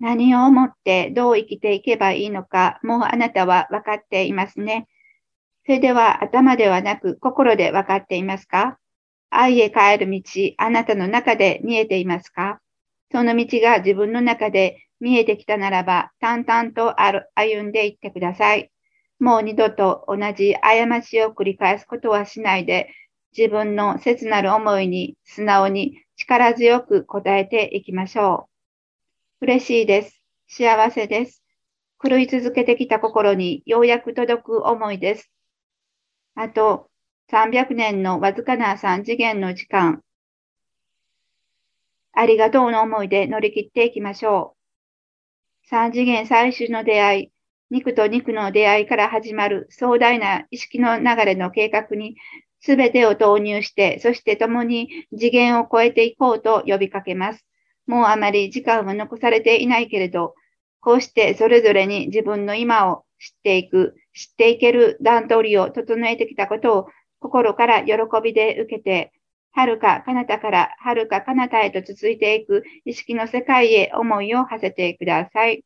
何を思ってどう生きていけばいいのか、もうあなたは分かっていますね。それでは頭ではなく心で分かっていますか？愛へ帰る道、あなたの中で見えていますか？その道が自分の中で見えてきたならば、淡々と歩んでいってください。もう二度と同じ過ちを繰り返すことはしないで、自分の切なる思いに素直に力強く答えていきましょう。嬉しいです。幸せです。狂い続けてきた心にようやく届く思いです。あと300年のわずかな3次元の時間。ありがとうの思いで乗り切っていきましょう。3次元最終の出会い、肉と肉の出会いから始まる壮大な意識の流れの計画に全てを投入して、そして共に次元を超えていこうと呼びかけます。もうあまり時間は残されていないけれど、こうしてそれぞれに自分の今を知っていく、知っていける段取りを整えてきたことを心から喜びで受けて、遥か彼方から遥か彼方へと続いていく意識の世界へ思いを馳せてください。